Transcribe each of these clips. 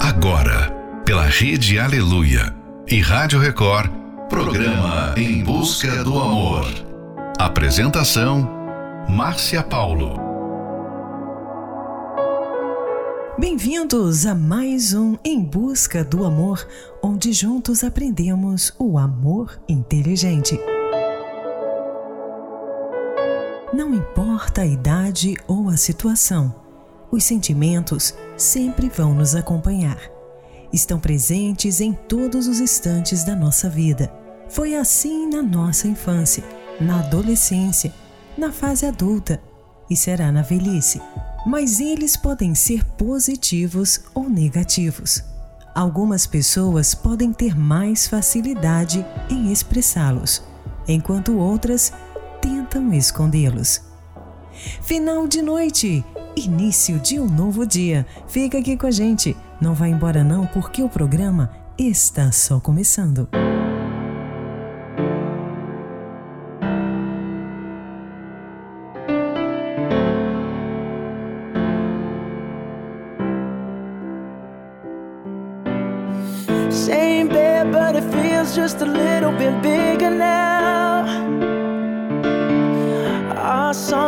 Agora, pela Rede Aleluia e Rádio Record, programa Em Busca do Amor. Apresentação: Márcia Paulo. Bem-vindos a mais um Em Busca do Amor, onde juntos aprendemos o amor inteligente. Não importa a idade ou a situação, os sentimentos sempre vão nos acompanhar. Estão presentes em todos os instantes da nossa vida. Foi assim na nossa infância, na adolescência, na fase adulta e será na velhice. Mas eles podem ser positivos ou negativos. Algumas pessoas podem ter mais facilidade em expressá-los, enquanto outras tentam escondê-los. Final de noite, início de um novo dia. Fica aqui com a gente. Não vá embora não, porque o programa está só começando. Just a little bit bigger now. Our song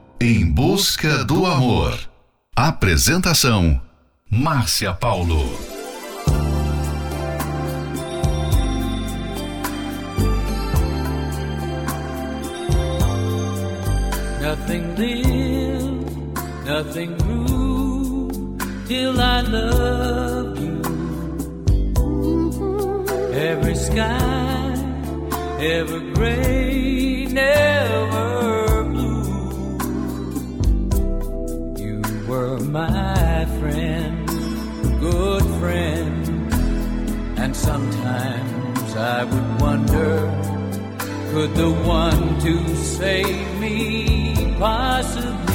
Em Busca do Amor. Apresentação: Márcia Paulo. Nothing lived, nothing grew till I you. Every sky, every never. my friend, good friend. And sometimes I would wonder could the one to save me possibly?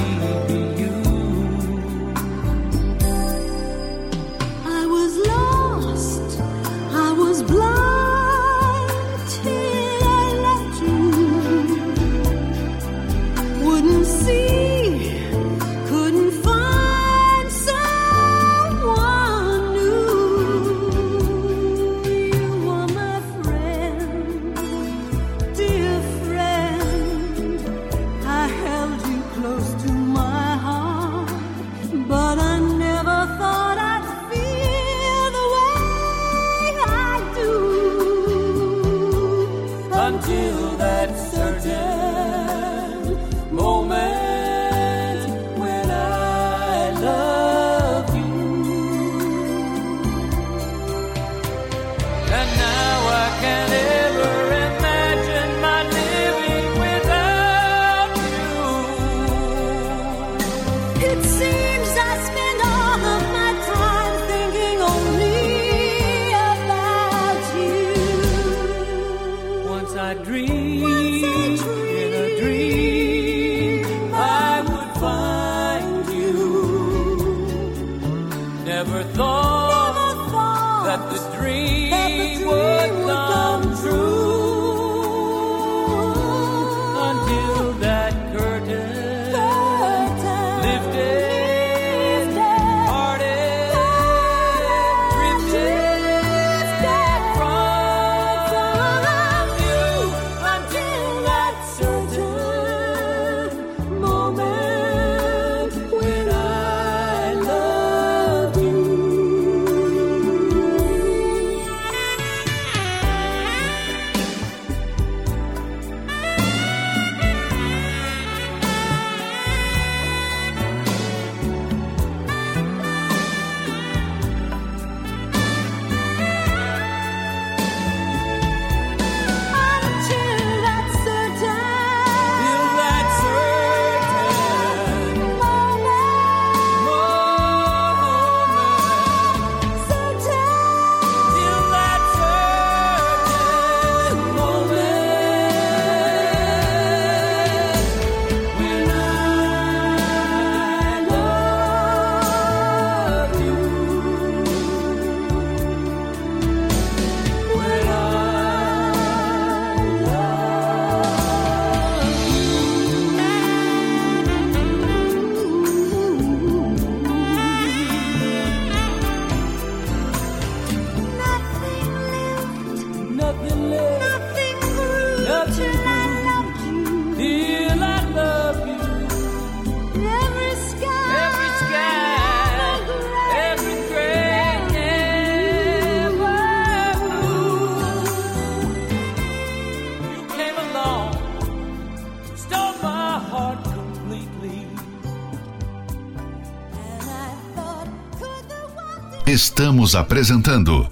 Estamos apresentando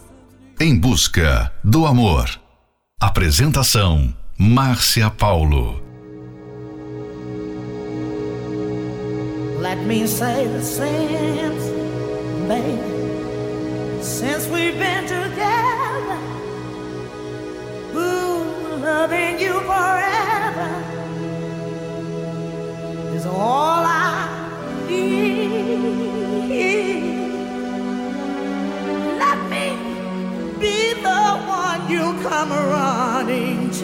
Em Busca do Amor. Apresentação: Márcia Paulo. Let me say the same, baby, since we've been together. Ooh, loving you forever. morning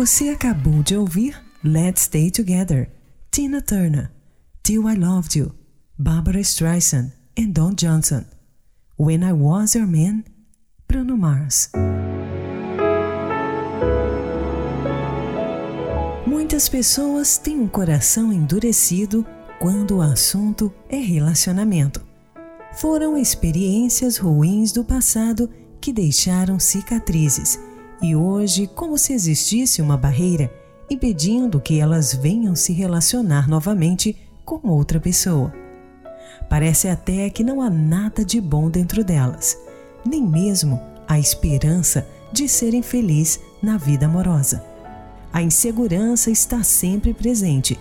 Você acabou de ouvir Let's Stay Together, Tina Turner, Till I Loved You, Barbara Streisand e Don Johnson. When I Was Your Man, Bruno Mars. Muitas pessoas têm um coração endurecido quando o assunto é relacionamento. Foram experiências ruins do passado que deixaram cicatrizes e hoje, como se existisse uma barreira impedindo que elas venham se relacionar novamente com outra pessoa. Parece até que não há nada de bom dentro delas, nem mesmo a esperança de serem felizes na vida amorosa. A insegurança está sempre presente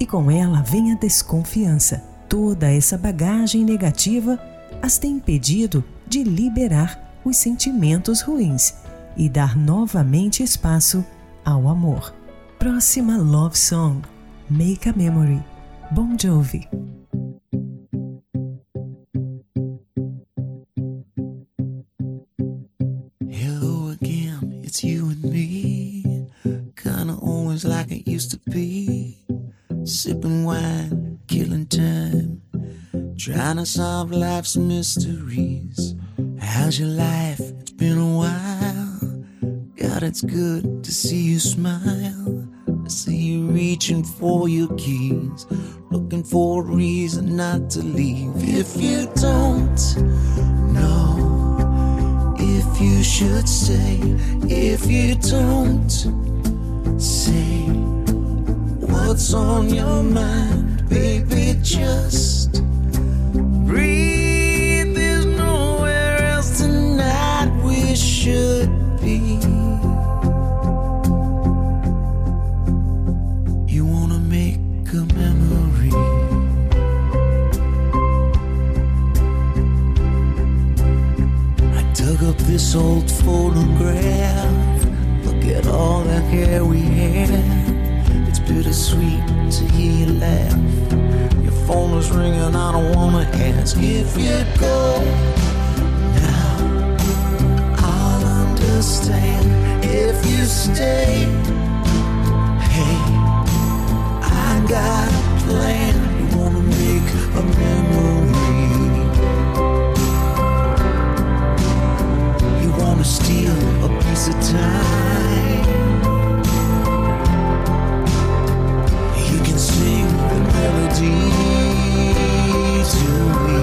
e com ela vem a desconfiança. Toda essa bagagem negativa as tem impedido de liberar os sentimentos ruins e dar novamente espaço ao amor. Próxima love song: Make a Memory, Bon Jovi. Hello again, it's you and me. Kinda always like it used to be. Sipping wine, killing time. Trying to solve life's mysteries. How's your life? It's been a while. God, it's good to see you smile. I see you reaching for your keys. Looking for a reason not to leave. If you don't know if you should stay, if you don't say what's on your mind, baby, just this old photograph. Look at all the hair we had. It's bittersweet to hear you laugh. Your phone is ringing, I don't wanna ask if you'd go. Now I'll understand if you stay. Hey, I got a plan. You wanna make a memory. Piece of time. You can sing the melody to me,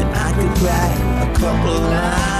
and I could write a couple lines.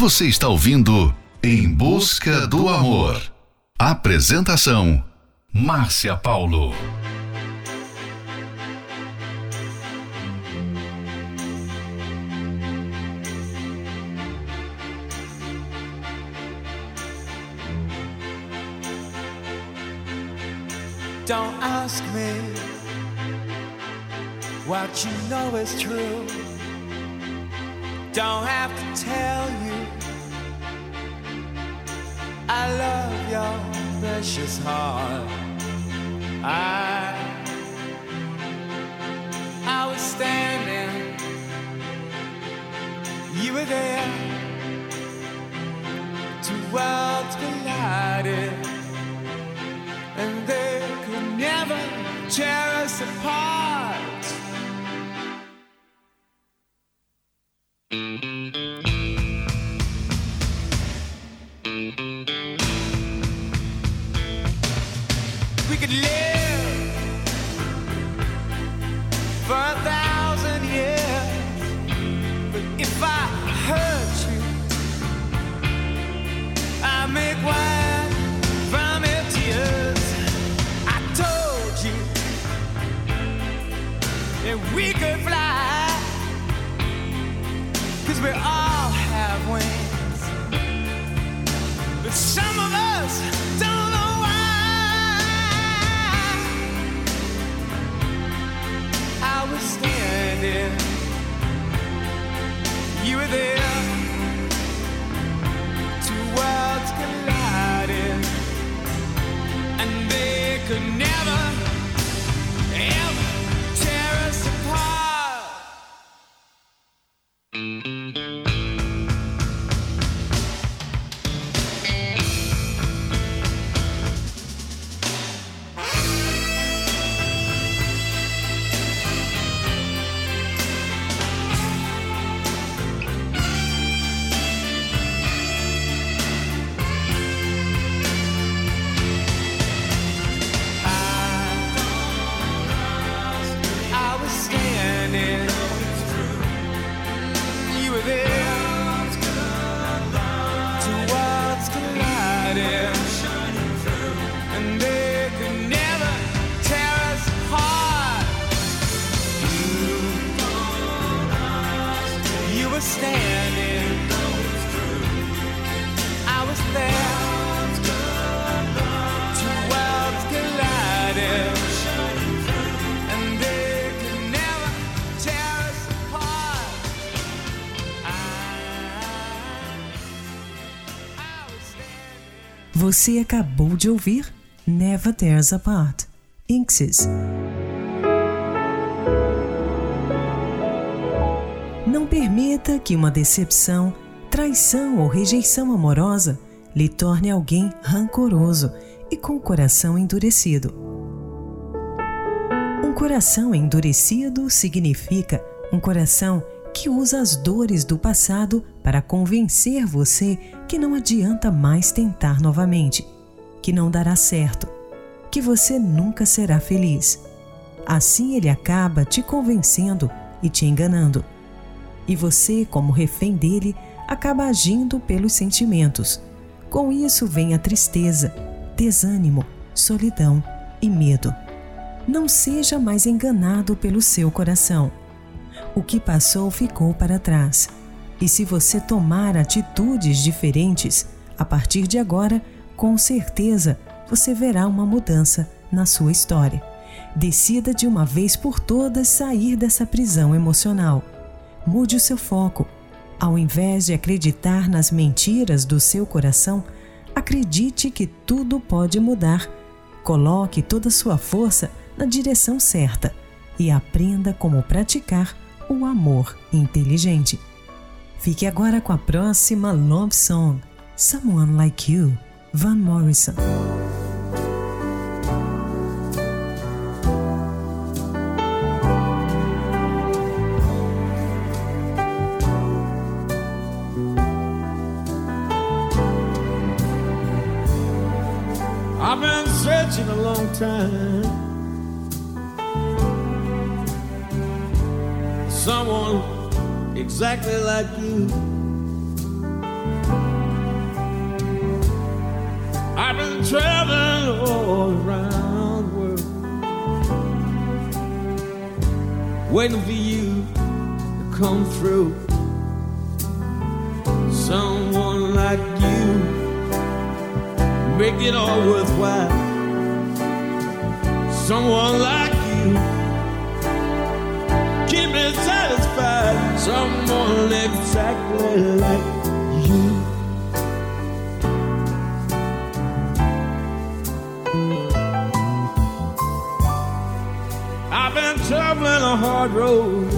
Você está ouvindo Em Busca do Amor. Apresentação: Márcia Paulo. Don't ask me what you know is true. Don't have to tell you I love your precious heart. I I was standing, you were there. Two worlds collided and they could never tear us apart. We could live. For a Você acabou de ouvir Never Tears Apart, Inxis. Não permita que uma decepção, traição ou rejeição amorosa lhe torne alguém rancoroso e com o coração endurecido. Um coração endurecido significa um coração que usa as dores do passado para convencer você que não adianta mais tentar novamente, que não dará certo, que você nunca será feliz. Assim ele acaba te convencendo e te enganando. E você, como refém dele, acaba agindo pelos sentimentos. Com isso vem a tristeza, desânimo, solidão e medo. Não seja mais enganado pelo seu coração. O que passou ficou para trás. E se você tomar atitudes diferentes, a partir de agora, com certeza você verá uma mudança na sua história. Decida de uma vez por todas sair dessa prisão emocional. Mude o seu foco. Ao invés de acreditar nas mentiras do seu coração, acredite que tudo pode mudar. Coloque toda a sua força na direção certa e aprenda como praticar o amor inteligente. Fique agora com a próxima love song, Someone Like You, Van Morrison. exactly like you. I've been traveling all around the world, waiting for you to come through. Someone like you make it all worthwhile. Someone like Someone exactly like you. I've been traveling a hard road.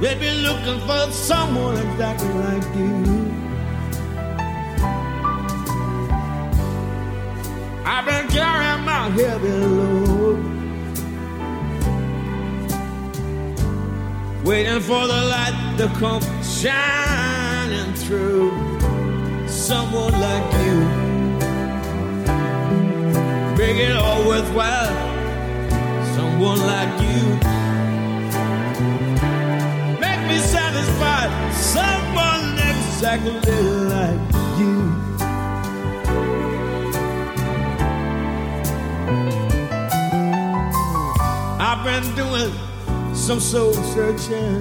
They be looking for someone exactly like you. I've been carrying my heavy load, waiting for the light to come shining through. Someone like you, make it all worthwhile. Someone like you, make me satisfied. Someone exactly like you. I've been doing some soul searching.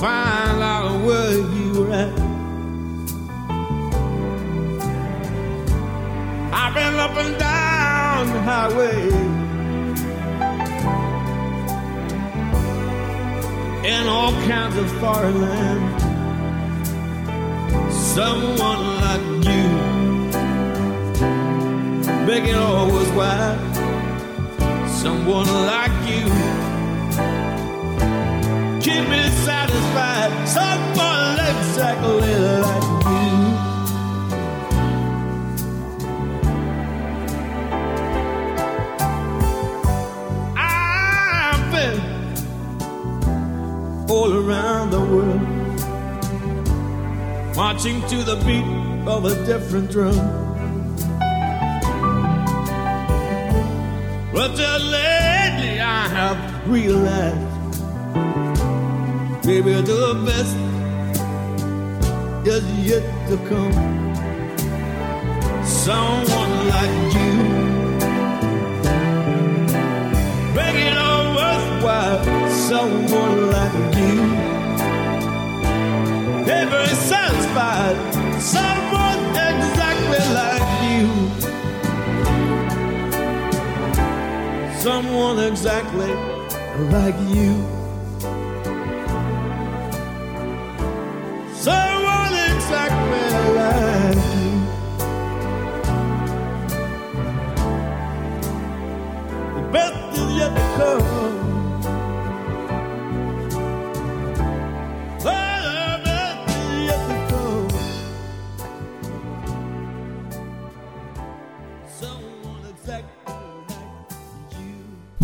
Find out where you were at. I've been up and down the highway. In all kinds of foreign lands. Someone like you make it all worthwhile. Someone like you, keep me satisfied. Someone exactly like you. I've been all around the world, marching to the beat of a different drum. But just lately I have realized, maybe the best is yet to come. Someone like you, make it all worthwhile. Someone like you, never satisfied. Someone someone exactly like you. Someone exactly like you. The best is yet to come.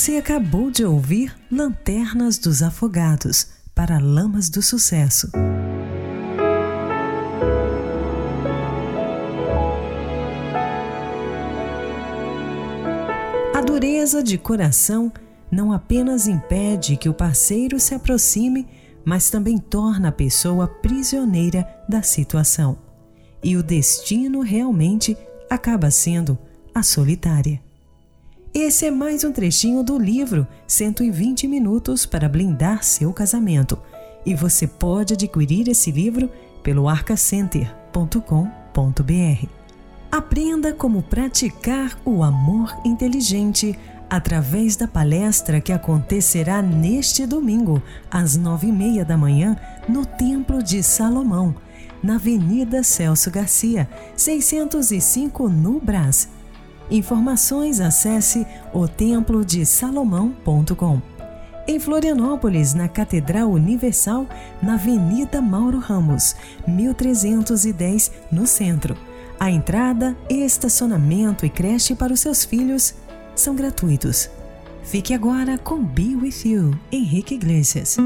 Você acabou de ouvir Lanternas dos Afogados para Lamas do Sucesso. A dureza de coração não apenas impede que o parceiro se aproxime, mas também torna a pessoa prisioneira da situação. E o destino realmente acaba sendo a solitária. Esse é mais um trechinho do livro 120 Minutos para Blindar Seu Casamento. E você pode adquirir esse livro pelo arcacenter.com.br. Aprenda como praticar o amor inteligente através da palestra que acontecerá neste domingo, às nove e meia da manhã, no Templo de Salomão, na Avenida Celso Garcia, 605 no Brás. Informações acesse otemplodesalomão.com. Em Florianópolis, na Catedral Universal, na Avenida Mauro Ramos, 1310, no centro. A entrada, estacionamento e creche para os seus filhos são gratuitos. Fique agora com Be With You, Henrique Iglesias.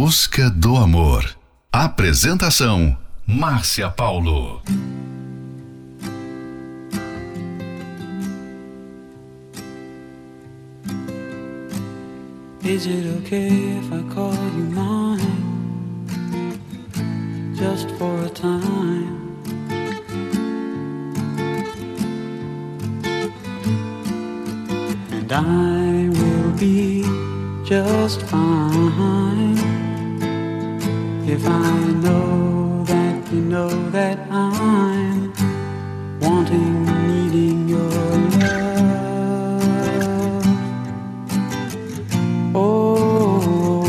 Busca do amor. Apresentação: Márcia Paulo. Is it okay if I call you mine? Just for a time. And I will be just fine if I know that you know that I'm wanting, needing your love. Oh,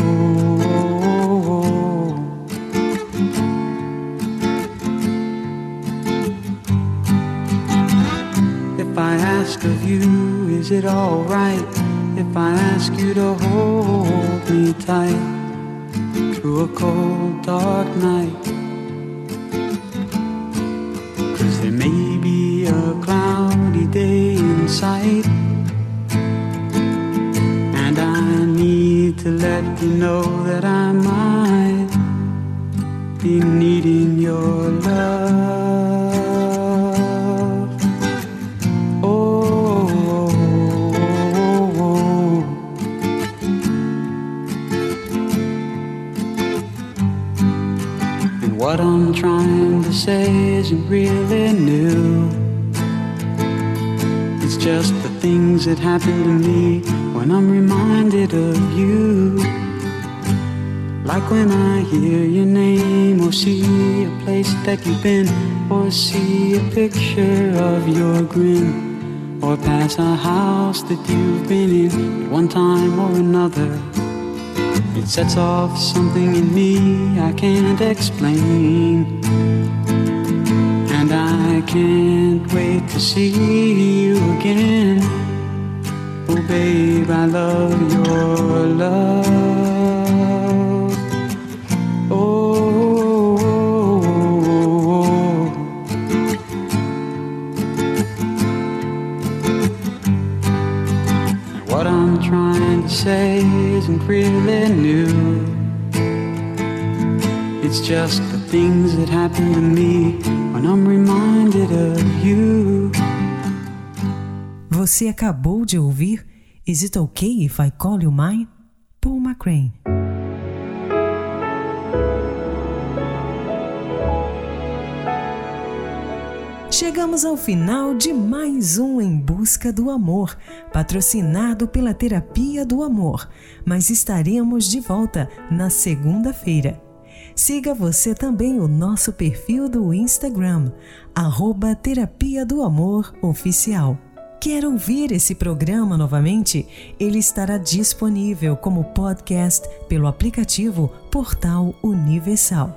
if I ask of you, is it alright if I ask you to hold me tight through a cold, dark night? Cause there may be a cloudy day in sight. And I need to let you know that I might be needing your love. What I'm trying to say isn't really new. It's just the things that happen to me when I'm reminded of you. Like when I hear your name or see a place that you've been or see a picture of your grin or pass a house that you've been in one time or another. It sets off something in me I can't explain. And I can't wait to see you again. Oh, babe, I love your love. Oh, and what I'm trying to say isn't really new. It's just the things that happen to me when I'm reminded of you. Você acabou de ouvir Is It Okay If I Call You Mine? Paul McCrane. Chegamos ao final de mais um Em Busca do Amor, patrocinado pela Terapia do Amor, mas estaremos de volta na segunda-feira. Siga você também o nosso perfil do Instagram, arroba Terapia do Amor Oficial. Quer ouvir esse programa novamente? Ele estará disponível como podcast pelo aplicativo Portal Universal.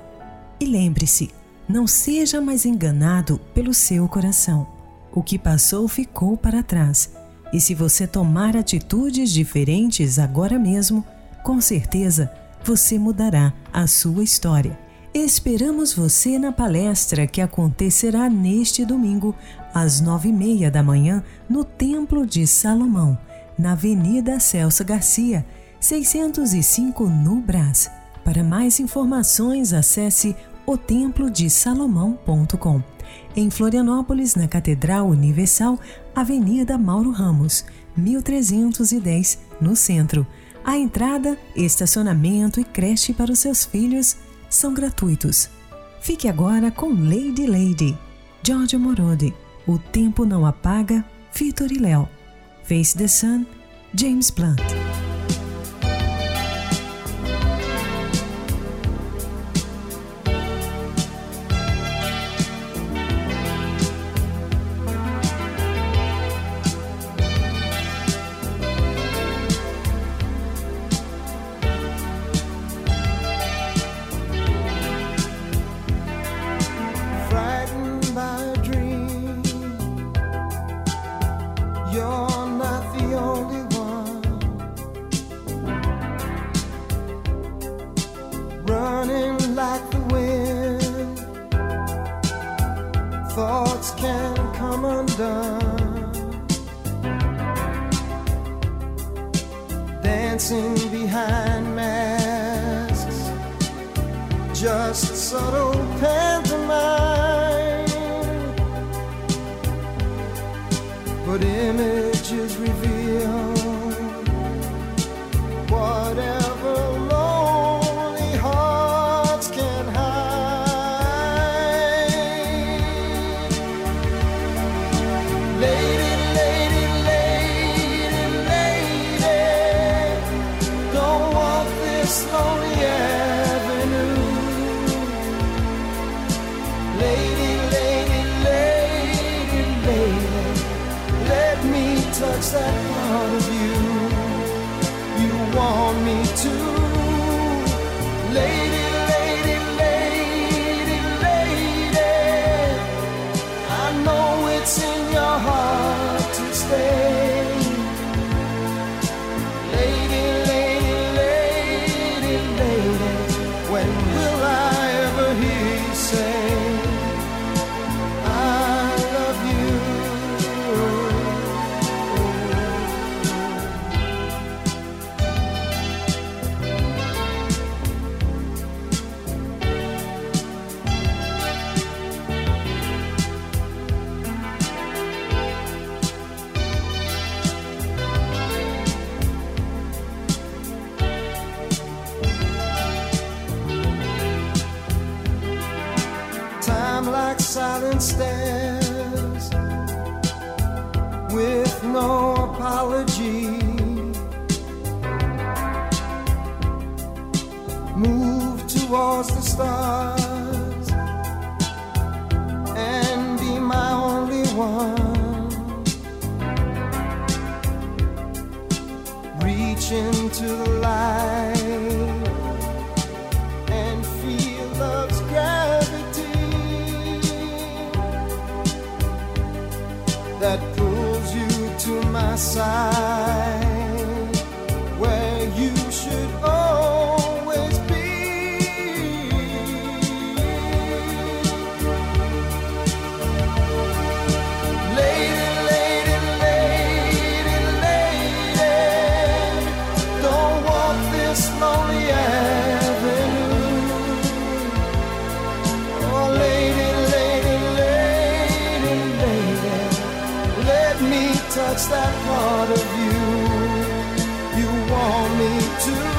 E lembre-se, não seja mais enganado pelo seu coração. O que passou ficou para trás. E se você tomar atitudes diferentes agora mesmo, com certeza você mudará a sua história. Esperamos você na palestra que acontecerá neste domingo, às nove e meia da manhã, no Templo de Salomão, na Avenida Celso Garcia, 605 no Brás. Para mais informações, acesse otemplodesalomão.com. Em Florianópolis, na Catedral Universal, Avenida Mauro Ramos, 1310, no centro. A entrada, estacionamento e creche para os seus filhos são gratuitos. Fique agora com Lady Lady, Giorgio Morodi, O Tempo Não Apaga, Vitor e Léo. Face the Sun, James Blunt. Me to.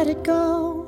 Let it go.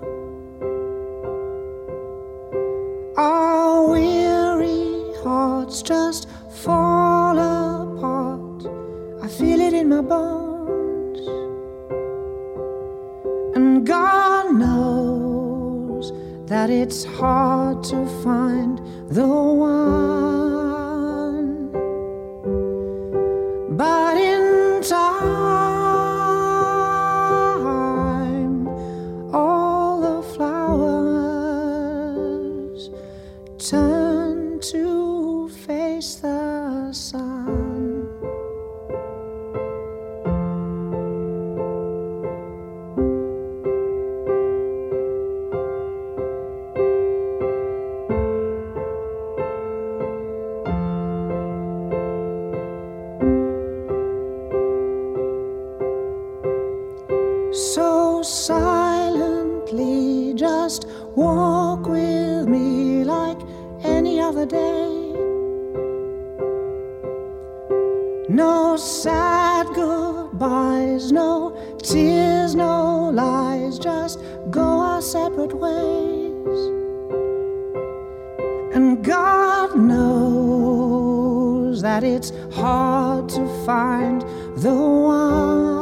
Lies, just go our separate ways. And God knows that it's hard to find the one.